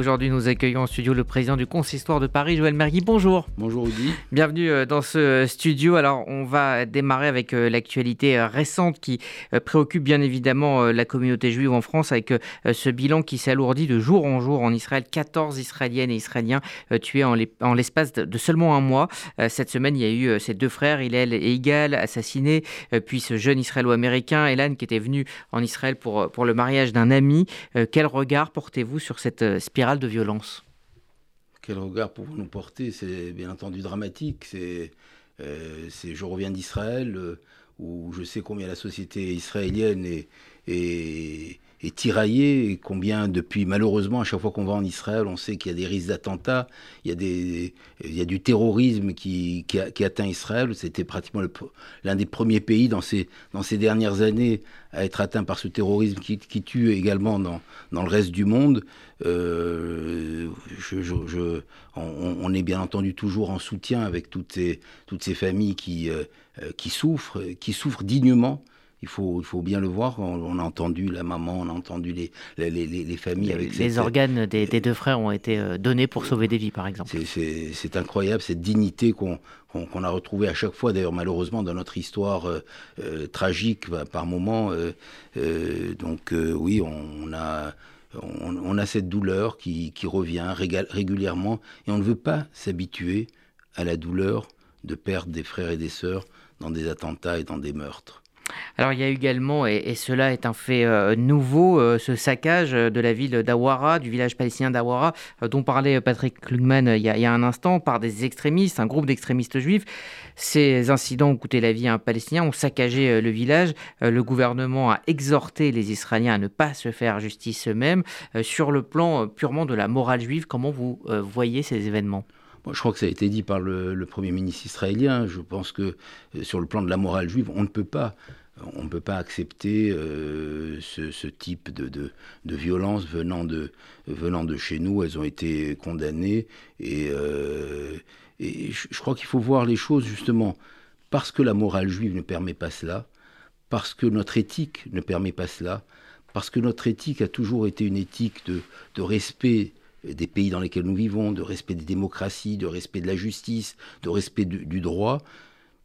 Aujourd'hui, nous accueillons en studio le président du Consistoire de Paris, Joël Mergui. Bonjour. Bonjour Audi. Bienvenue euh, dans ce euh, studio. Alors, on va démarrer avec euh, l'actualité récente qui préoccupe bien évidemment la communauté juive en France avec ce bilan qui s'alourdit de jour en jour en Israël. 14 Israéliennes et Israéliens tués en l'espace de seulement un mois. Cette semaine, il y a eu ces deux frères, Hillel et Igal, assassinés, puis ce jeune Israélo-américain, Elan, qui était venu en Israël pour, pour le mariage d'un ami. Quel regard portez-vous sur cette spirale de violence Quel regard pour nous porter? C'est bien entendu dramatique. C'est, euh, je reviens d'Israël, euh, où je sais combien la société israélienne est, est tiraillée, et combien depuis, malheureusement, à chaque fois qu'on va en Israël, on sait qu'il y a des risques d'attentats, il y a, il y a du terrorisme qui, qui, atteint Israël. C'était pratiquement l'un des premiers pays dans ces, dans ces dernières années à être atteint par ce terrorisme qui, tue également dans, dans le reste du monde. Euh, on, est bien entendu toujours en soutien avec toutes ces, toutes ces familles qui, euh, qui souffrent, qui souffrent dignement il faut, il faut bien le voir. On, a entendu la maman, on a entendu les, les, les, les familles avec Les organes des, des, deux frères ont été euh, donnés pour sauver des vies, par exemple. C'est incroyable, cette dignité qu'on qu'on a retrouvée à chaque fois, d'ailleurs, malheureusement, dans notre histoire euh, euh, tragique bah, par moment. donc, oui, on, a. On, on, a cette douleur qui, qui revient régulièrement et on ne veut pas s'habituer à la douleur de perdre des frères et des sœurs dans des attentats et dans des meurtres. Alors il y a également, et, cela est un fait euh, nouveau, euh, ce saccage de la ville d'Awara, du village palestinien d'Awara, euh, dont parlait Patrick Klugman il y, a, un instant, par des extrémistes, un groupe d'extrémistes juifs. Ces incidents ont coûté la vie à un Palestinien, ont saccagé le village. le gouvernement a exhorté les Israéliens à ne pas se faire justice eux-mêmes. sur le plan purement de la morale juive, comment vous voyez ces événements? Je crois que ça a été dit par le, Premier ministre israélien. Je pense que sur le plan de la morale juive, on ne peut pas on ne peut pas accepter euh, ce, type de, violence venant de, chez nous. Elles ont été condamnées. Et, euh, je, crois qu'il faut voir les choses justement parce que la morale juive ne permet pas cela, parce que notre éthique ne permet pas cela, parce que notre éthique a toujours été une éthique de, de respect des pays dans lesquels nous vivons, de respect des démocraties, de respect de la justice, de respect du, du droit.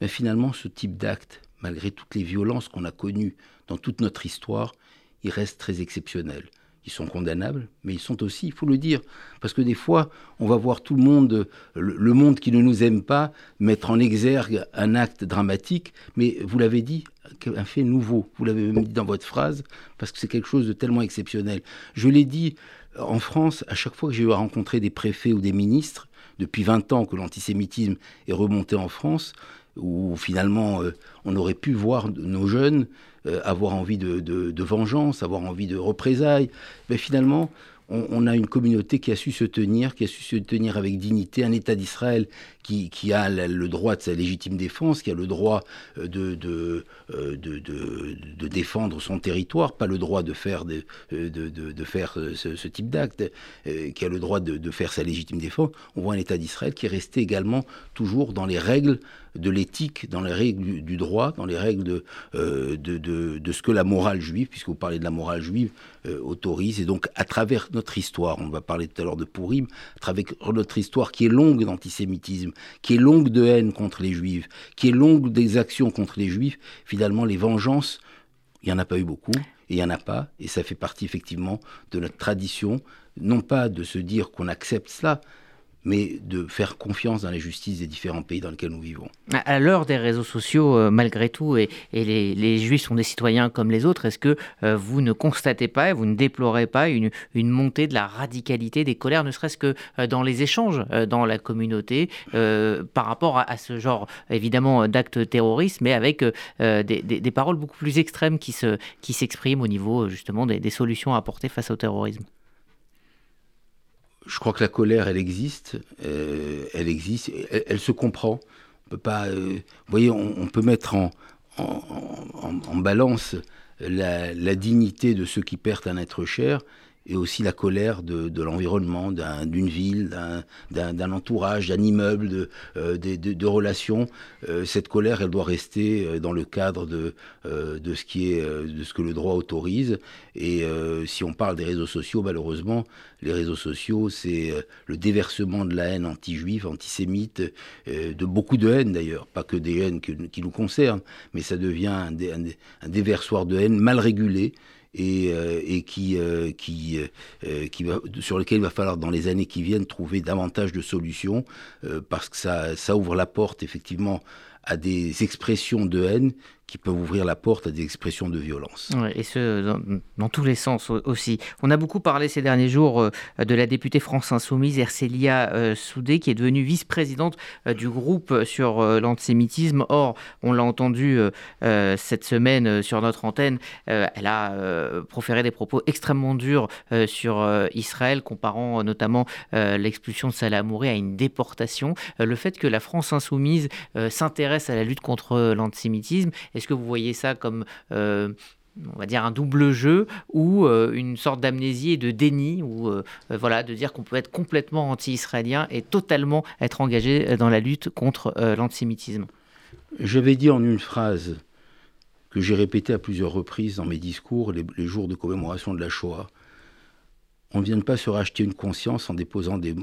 Mais finalement, ce type d'acte malgré toutes les violences qu'on a connues dans toute notre histoire, ils restent très exceptionnels. Ils sont condamnables, mais ils sont aussi, il faut le dire, parce que des fois, on va voir tout le monde, le monde qui ne nous aime pas, mettre en exergue un acte dramatique, mais vous l'avez dit, un fait nouveau. Vous l'avez même dit dans votre phrase, parce que c'est quelque chose de tellement exceptionnel. Je l'ai dit en France, à chaque fois que j'ai eu à rencontrer des préfets ou des ministres, depuis 20 ans que l'antisémitisme est remonté en France, où finalement euh, on aurait pu voir nos jeunes euh, avoir envie de, vengeance, avoir envie de représailles. Mais finalement, on, a une communauté qui a su se tenir, qui a su se tenir avec dignité, un État d'Israël qui, a le droit de sa légitime défense, qui a le droit euh, de, de, défendre son territoire, pas le droit de faire, faire ce, type d'acte, qui a le droit de, faire sa légitime défense. On voit un État d'Israël qui est resté également toujours dans les règles de l'éthique, dans les règles du, droit, dans les règles de, euh, ce que la morale juive, puisque vous parlez de la morale juive, euh, autorise. Et donc, à travers notre histoire, on va parler tout à l'heure de Pourim, à travers notre histoire qui est longue d'antisémitisme, qui est longue de haine contre les juifs, qui est longue des actions contre les juifs, finalement, les vengeances, il n'y en a pas eu beaucoup, et il n'y en a pas, et ça fait partie effectivement de notre tradition, non pas de se dire qu'on accepte cela, mais de faire confiance dans la justice des différents pays dans lesquels nous vivons. À l'heure des réseaux sociaux, euh, malgré tout, et, les, Juifs sont des citoyens comme les autres, est-ce que euh, vous ne constatez pas vous ne déplorez pas une, montée de la radicalité des colères, ne serait-ce que euh, dans les échanges dans la communauté, par rapport à, ce genre, évidemment, d'actes terroristes, mais avec des, paroles beaucoup plus extrêmes qui s'expriment qui au niveau, justement, des solutions à apporter face au terrorisme? Je crois que la colère, elle existe, euh, elle existe, elle, se comprend. On peut pas, euh, voyez, on, peut mettre en, en, balance la, dignité de ceux qui perdent un être cher et aussi la colère de, l'environnement, d'une ville, d'un entourage, d'un immeuble, de, euh, relations. Euh, cette colère, elle doit rester euh, dans le cadre de, ce, qui est, de ce que le droit autorise. Et si on parle des réseaux sociaux, malheureusement, les réseaux sociaux, c'est le déversement de la haine anti-juive, antisémite, de beaucoup de haine d'ailleurs, pas que des haines qui nous concernent, mais ça devient un déversoir de haine mal régulé et, euh, et qui, euh, qui, euh, qui va, sur lequel il va falloir dans les années qui viennent trouver davantage de solutions parce que ça, ça ouvre la porte effectivement à des expressions de haine qui peuvent ouvrir la porte à des expressions de violence. et ce, dans, tous les sens aussi. On a beaucoup parlé ces derniers jours euh, de la députée France Insoumise, Ercélia euh, Soudé, qui est devenue vice-présidente euh, du groupe sur l'antisémitisme. Or, on l'a entendu cette semaine sur notre antenne, elle a proféré des propos extrêmement durs sur Israël, comparant notamment l'expulsion de Salah à une déportation. le fait que la France Insoumise s'intéresse à la lutte contre l'antisémitisme, est-ce que vous voyez ça comme euh, on va dire un double jeu ou euh, une sorte d'amnésie et de déni ou euh, voilà de dire qu'on peut être complètement anti-israélien et totalement être engagé dans la lutte contre l'antisémitisme? J'avais dit en une phrase que j'ai répétée à plusieurs reprises dans mes discours les, jours de commémoration de la Shoah. On ne vient pas se racheter une conscience en déposant des,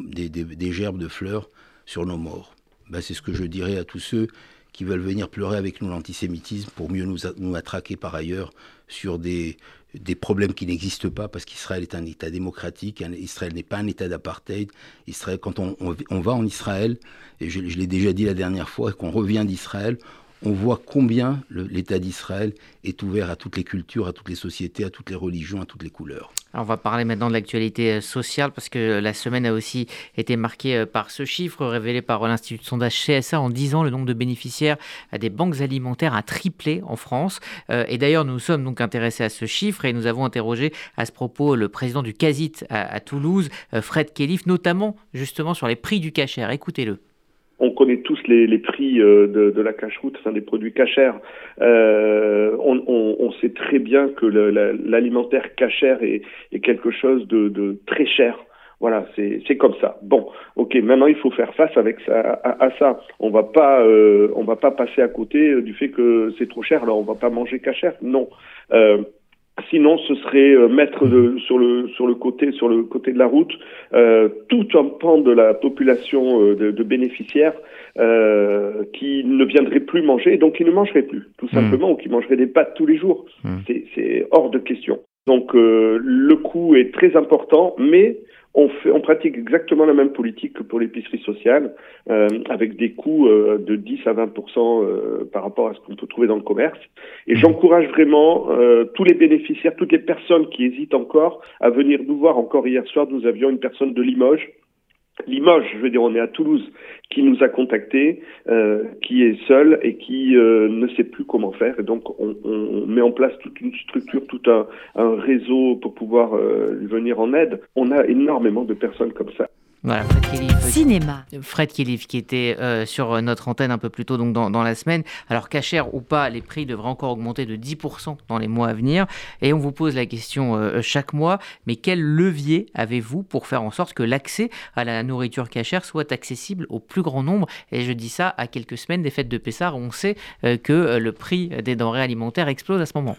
gerbes de fleurs sur nos morts. Ben, c'est ce que je dirais à tous ceux qui veulent venir pleurer avec nous l'antisémitisme pour mieux nous, nous attraquer par ailleurs sur des, problèmes qui n'existent pas parce qu'Israël est un État démocratique, Israël n'est pas un État d'apartheid. Quand on, va en Israël, et je l'ai déjà dit la dernière fois, qu'on revient d'Israël, on voit combien l'État d'Israël est ouvert à toutes les cultures, à toutes les sociétés, à toutes les religions, à toutes les couleurs. on va parler maintenant de l'actualité euh, sociale parce que la semaine a aussi été marquée euh, par ce chiffre révélé par l'Institut de sondage CSA en 10 ans, le nombre de bénéficiaires des banques alimentaires a triplé en France. Euh, et d'ailleurs, nous sommes donc intéressés à ce chiffre et nous avons interrogé à ce propos le président du CASIT à, Toulouse, Fred Kellif, notamment justement sur les prix du cachère. Écoutez-le on connaît tous les, les prix euh, de, de, la cache-route, enfin des produits cachers. Euh, on, on, on, sait très bien que l'alimentaire le, cachère est, est, quelque chose de, de très cher. Voilà, c'est comme ça. Bon, ok. Maintenant, il faut faire face avec ça, à, à ça. On va pas, euh, on va pas passer à côté du fait que c'est trop cher. Alors, on va pas manger cachère. Non. Euh, Sinon, ce serait euh, mettre sur le sur le côté sur le côté de la route euh, tout un pan de la population euh, de, bénéficiaires qui ne viendrait plus manger, et donc qui ne mangerait plus, tout hmm. simplement, ou qui mangerait des pâtes tous les jours. Hmm. C'est hors de question. Donc le coût est très important, mais on, fait, on pratique exactement la même politique que pour l'épicerie sociale, euh, avec des coûts euh, de 10 à 20% euh, par rapport à ce qu'on peut trouver dans le commerce. Et mmh. j'encourage vraiment tous les bénéficiaires, toutes les personnes qui hésitent encore à venir nous voir. Encore hier soir, nous avions une personne de Limoges Limoges, je veux dire, on est à Toulouse, qui nous a contactés, euh, qui est seul et qui euh, ne sait plus comment faire. Et donc, on, met en place toute une structure, tout un, un réseau pour pouvoir euh, venir en aide. On a énormément de personnes comme ça. Voilà, Fred Kelly, Cinéma. Fred Kelly qui était euh, sur notre antenne un peu plus tôt donc dans, dans la semaine. Alors cachère ou pas, les prix devraient encore augmenter de 10% dans les mois à venir. Et on vous pose la question euh, chaque mois, mais quel levier avez-vous pour faire en sorte que l'accès à la nourriture cachère soit accessible au plus grand nombre? Et je dis ça à quelques semaines des fêtes de Pessard où on sait euh, que le prix des denrées alimentaires explose à ce moment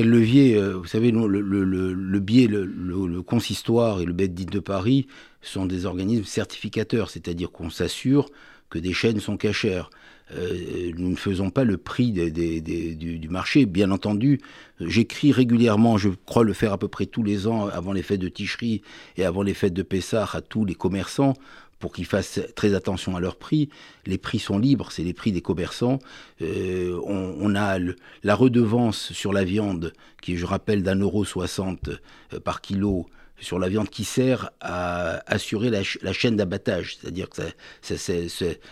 quel levier euh, Vous savez, le, biais, le, consistoire et le BED de Paris sont des organismes certificateurs, c'est-à-dire qu'on s'assure que des chaînes sont cachères. Euh, nous ne faisons pas le prix du, marché. Bien entendu, j'écris régulièrement, je crois le faire à peu près tous les ans avant les fêtes de Ticherie et avant les fêtes de Pessah à tous les commerçants pour qu'ils fassent très attention à leurs prix. Les prix sont libres, c'est les prix des commerçants. Euh, on, a la redevance sur la viande, qui je rappelle d'un euro soixante euh, par kilo, sur la viande qui sert à assurer la, chaîne d'abattage. C'est-à-dire que ça,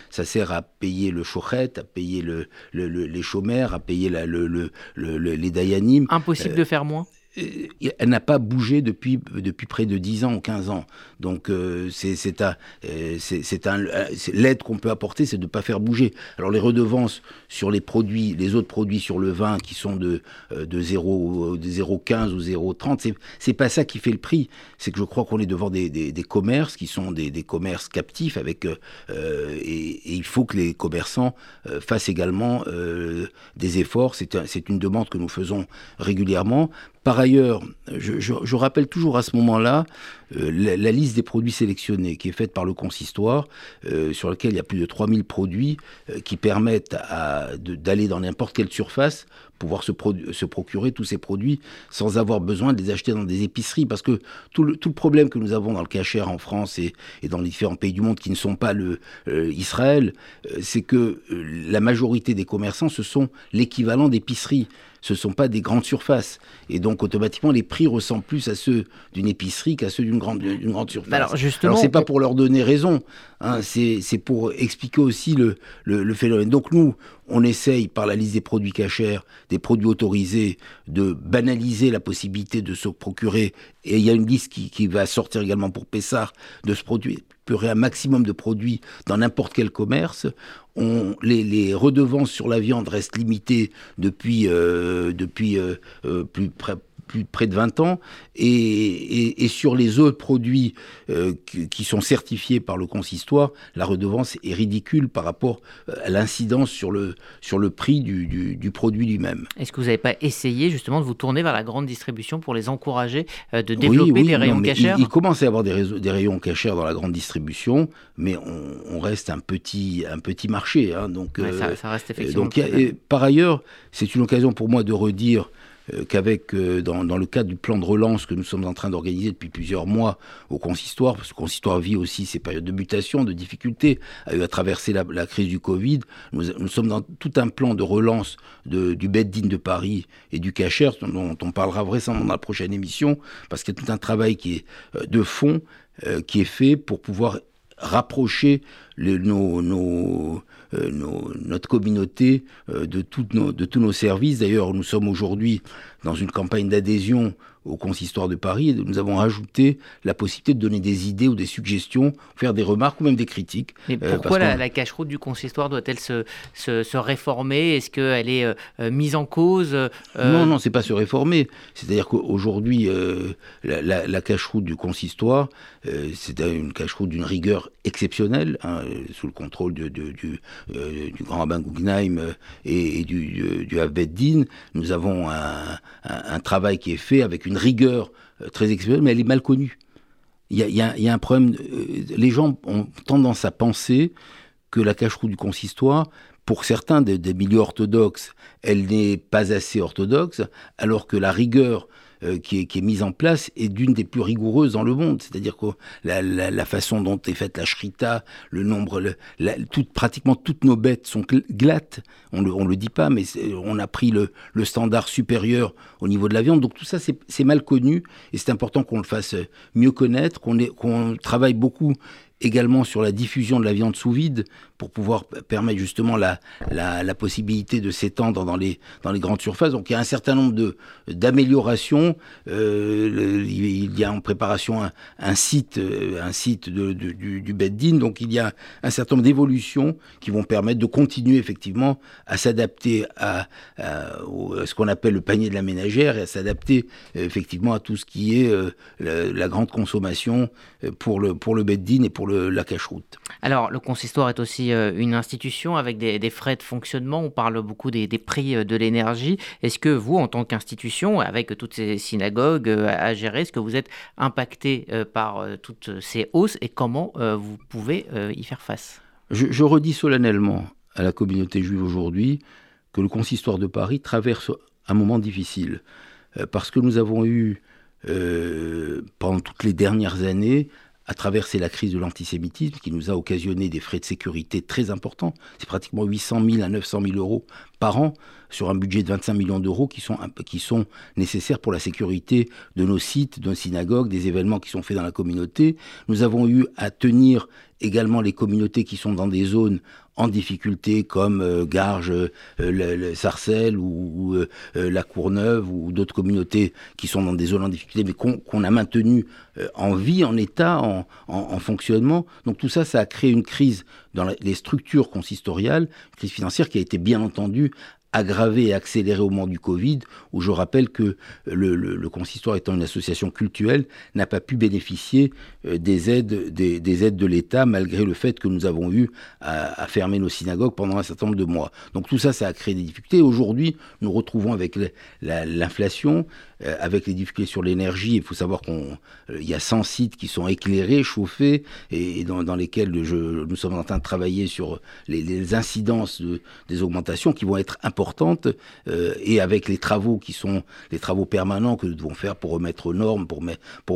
ça, sert à payer le chouchet, à payer le, les chômeurs, à payer la, les dayanim. Impossible de faire moins euh, elle n'a pas bougé depuis, depuis près de 10 ans ou 15 ans. Donc euh, c'est un, c'est un l'aide qu'on peut apporter, c'est de ne pas faire bouger. Alors les redevances sur les produits, les autres produits sur le vin qui sont de, de 0,15 ou 0,30, c'est pas ça qui fait le prix. C'est que je crois qu'on est devant des, des, commerces qui sont des, des commerces captifs avec et, et, il faut que les commerçants fassent également des efforts. C'est une demande que nous faisons régulièrement. Par ailleurs, je, rappelle toujours à ce moment-là euh, la, liste des produits sélectionnés qui est faite par le consistoire, euh, sur laquelle il y a plus de 3000 produits euh, qui permettent d'aller dans n'importe quelle surface, pouvoir se, procurer tous ces produits sans avoir besoin de les acheter dans des épiceries. Parce que tout le, problème que nous avons dans le cachère en France et, dans les différents pays du monde qui ne sont pas Israël, c'est que la majorité des commerçants, ce sont l'équivalent d'épiceries ce ne sont pas des grandes surfaces. Et donc, automatiquement, les prix ressemblent plus à ceux d'une épicerie qu'à ceux d'une grande, grande surface. Alors, justement. c'est pas pour leur donner raison, hein, c'est pour expliquer aussi le, le, phénomène. Donc, nous, on essaye, par la liste des produits cachers, des produits autorisés, de banaliser la possibilité de se procurer. Et il y a une liste qui, va sortir également pour Pessard, de se produire un maximum de produits dans n'importe quel commerce. Les, redevances sur la viande restent limitées depuis, euh, euh, euh, plus près plus près de 20 ans, et, sur les autres produits euh, qui, sont certifiés par le consistoire, la redevance est ridicule par rapport euh, à l'incidence sur le, sur le prix du, produit lui-même. Est-ce que vous n'avez pas essayé justement de vous tourner vers la grande distribution pour les encourager euh, de développer des rayons cachers il, commence à y avoir des, des rayons cachers dans la grande distribution, mais on, reste un petit, un petit marché. Hein, donc, ça, reste effectivement. Donc, par ailleurs, c'est une occasion pour moi de redire qu'avec, euh, dans, le cadre du plan de relance que nous sommes en train d'organiser depuis plusieurs mois au consistoire, parce que le consistoire vit aussi ces périodes de mutation, de difficultés, a eu à traverser la, crise du Covid. Nous, sommes dans tout un plan de relance du Beddin de Paris et du Cacher, dont, on parlera vraisemblablement dans la prochaine émission, parce qu'il y a tout un travail qui est euh, de fond, qui est fait pour pouvoir rapprocher euh, notre communauté euh, de tous nos services. D'ailleurs, nous sommes aujourd'hui dans une campagne d'adhésion au consistoire de Paris, nous avons rajouté la possibilité de donner des idées ou des suggestions, faire des remarques ou même des critiques. Mais euh, pourquoi la, cache-route du consistoire doit-elle se, se, réformer? Est-ce qu'elle est, euh, mise en cause euh Non, non, c'est pas se réformer. C'est-à-dire qu'aujourd'hui, la, la, cache-route du consistoire, c'est une cache-route d'une rigueur exceptionnelle, hein, sous le contrôle de, du, du, grand rabbin Guggenheim et, du, du Din. Nous avons un, un travail qui est fait avec une rigueur euh, très exceptionnelle, mais elle est mal connue. Il y a, un problème. Euh, les gens ont tendance à penser que la cache-roue du consistoire, pour certains des, milieux orthodoxes, elle n'est pas assez orthodoxe, alors que la rigueur qui, est, qui, est, mise en place est d'une des plus rigoureuses dans le monde. C'est-à-dire que la, façon dont est faite la shrita, le nombre, le, pratiquement toutes nos bêtes sont glattes. On on le dit pas, mais on a pris le, standard supérieur au niveau de la viande. Donc tout ça, c'est mal connu et c'est important qu'on le fasse mieux connaître, qu'on travaille beaucoup également sur la diffusion de la viande sous vide pour pouvoir permettre justement la, la, possibilité de s'étendre dans les, dans les grandes surfaces. Donc il y a un certain nombre de, d'améliorations. Euh, il y a en préparation un, site, euh, un site de, du, du Beddin. Donc il y a un certain nombre d'évolutions qui vont permettre de continuer effectivement à s'adapter à, ce qu'on appelle le panier de la ménagère et à s'adapter euh, effectivement à tout ce qui est la, grande consommation pour le, pour le Beddin et pour le, la cache-route. Alors le consistoire est aussi euh, une institution avec des, frais de fonctionnement. On parle beaucoup des, prix euh, de l'énergie. Est-ce que vous, en tant qu'institution, avec toutes ces synagogues euh, à gérer, est-ce que vous êtes impacté par toutes ces hausses et comment vous pouvez y faire face? Je, redis solennellement à la communauté juive aujourd'hui que le consistoire de Paris traverse un moment difficile parce que nous avons eu pendant toutes les dernières années à traverser la crise de l'antisémitisme qui nous a occasionné des frais de sécurité très importants. C'est pratiquement 800 000 à 900 000 euros par an sur un budget de 25 millions d'euros qui sont, qui sont nécessaires pour la sécurité de nos sites, de nos synagogues, des événements qui sont faits dans la communauté. Nous avons eu à tenir également les communautés qui sont dans des zones en difficulté comme euh, Garges, euh, le, Sarcelles ou, euh, la Courneuve ou d'autres communautés qui sont dans des zones en difficulté mais qu'on a maintenu en vie, en état, en, en, fonctionnement. Donc tout ça, ça a créé une crise dans les structures consistoriales, crise financière qui a été bien entendu aggravé et accéléré au moment du Covid, où je rappelle que le, consistoire étant une association culturelle, n'a pas pu bénéficier euh, des aides, des, aides de l'État, malgré le fait que nous avons eu à, fermer nos synagogues pendant un certain nombre de mois. Donc tout ça, ça a créé des difficultés. Aujourd'hui, nous retrouvons avec l'inflation, euh, avec les difficultés sur l'énergie. Il faut savoir qu'il euh, y a 100 sites qui sont éclairés, chauffés, et, dans, lesquels nous sommes en train de travailler sur les, incidences des augmentations qui vont être importantes, euh, et avec les travaux qui sont les travaux permanents que nous devons faire pour remettre aux normes, pour,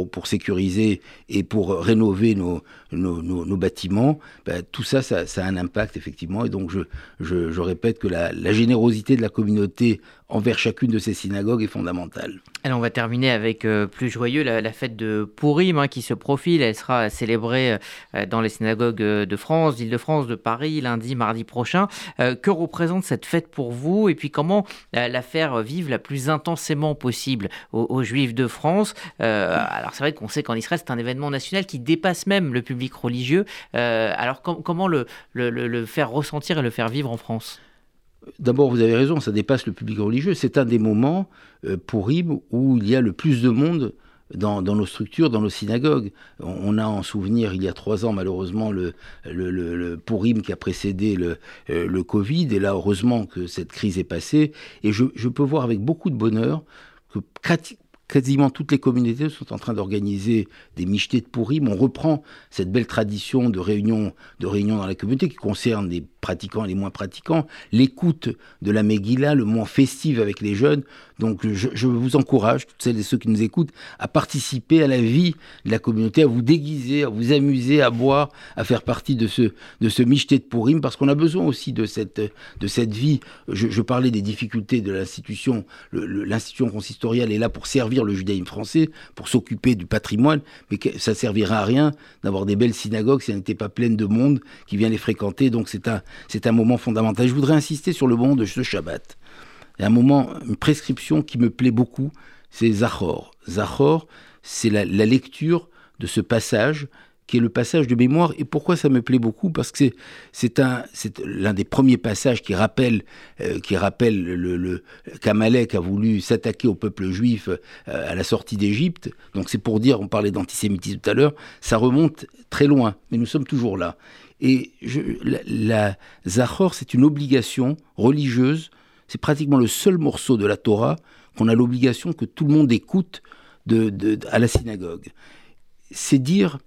pour, sécuriser et pour rénover nos, nos, bâtiments, ben, tout ça, ça, a un impact effectivement. Et donc je, je, répète que la, la générosité de la communauté envers chacune de ces synagogues est fondamentale. Alors on va terminer avec euh, plus joyeux la, fête de Purim hein, qui se profile. Elle sera célébrée euh, dans les synagogues euh, de France, d'Île-de-France, de Paris, lundi, mardi prochain. que représente cette fête pour vous? Et puis comment la faire vivre la plus intensément possible aux, Juifs de France? Alors c'est vrai qu'on sait qu'en Israël c'est un événement national qui dépasse même le public religieux. alors comment le faire ressentir et le faire vivre en France? D'abord, vous avez raison, ça dépasse le public religieux. C'est un des moments euh, pour où il y a le plus de monde dans, nos structures, dans nos synagogues. On, a en souvenir, il y a trois ans, malheureusement, le, le, Purim qui a précédé le, euh, le Covid. Et là, heureusement que cette crise est passée. Et je, peux voir avec beaucoup de bonheur que quasiment toutes les communautés sont en train d'organiser des michetés de Purim. On reprend cette belle tradition de réunion, de réunion dans la communauté qui concerne les pratiquants et les moins pratiquants, l'écoute de la Megillah, le moment festif avec les jeunes. Donc je, vous encourage, toutes celles et ceux qui nous écoutent, à participer à la vie de la communauté, à vous déguiser, à vous amuser, à boire, à faire partie de ce, de ce michté de Purim, parce qu'on a besoin aussi de cette, de cette vie. Je, parlais des difficultés de l'institution. L'institution consistoriale est là pour servir le judaïsme français, pour s'occuper du patrimoine, mais ça servira à rien d'avoir des belles synagogues si elles n'étaient pas pleines de monde qui vient les fréquenter. Donc c'est un, c'est un moment fondamental. Je voudrais insister sur le moment de ce Shabbat. Il y a un moment, une prescription qui me plaît beaucoup, c'est Zachor. Zachor, c'est la, lecture de ce passage qui est le passage de mémoire. Et pourquoi ça me plaît beaucoup? Parce que c'est un, l'un des premiers passages qui rappelle, euh, le, le qu'Amalek a voulu s'attaquer au peuple juif euh, à la sortie d'Égypte. Donc c'est pour dire, on parlait d'antisémitisme tout à l'heure, ça remonte très loin, mais nous sommes toujours là. Et je, la, Zachor, c'est une obligation religieuse. C'est pratiquement le seul morceau de la Torah qu'on a l'obligation que tout le monde écoute de, à la synagogue. C'est dire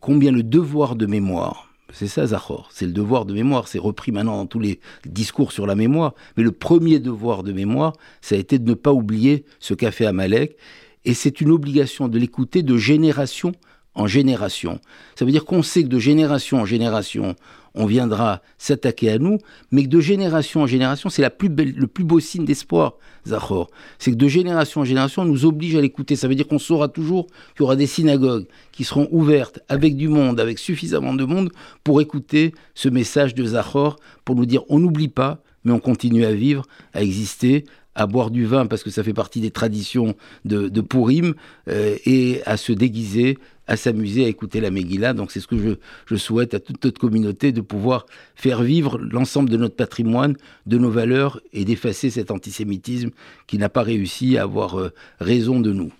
combien le devoir de mémoire, c'est ça Zachor, c'est le devoir de mémoire, c'est repris maintenant dans tous les discours sur la mémoire, mais le premier devoir de mémoire, ça a été de ne pas oublier ce qu'a fait Amalek, et c'est une obligation de l'écouter de génération en génération. Ça veut dire qu'on sait que de génération en génération, on viendra s'attaquer à nous, mais que de génération en génération, c'est le plus beau signe d'espoir, Zachor. C'est que de génération en génération, on nous oblige à l'écouter. Ça veut dire qu'on saura toujours qu'il y aura des synagogues qui seront ouvertes avec du monde, avec suffisamment de monde pour écouter ce message de Zachor, pour nous dire on n'oublie pas, mais on continue à vivre, à exister, à boire du vin parce que ça fait partie des traditions de, de Purim, euh, et à se déguiser à s'amuser à écouter la Megillah. Donc c'est ce que je, je, souhaite à toute notre communauté de pouvoir faire vivre l'ensemble de notre patrimoine, de nos valeurs et d'effacer cet antisémitisme qui n'a pas réussi à avoir euh, raison de nous.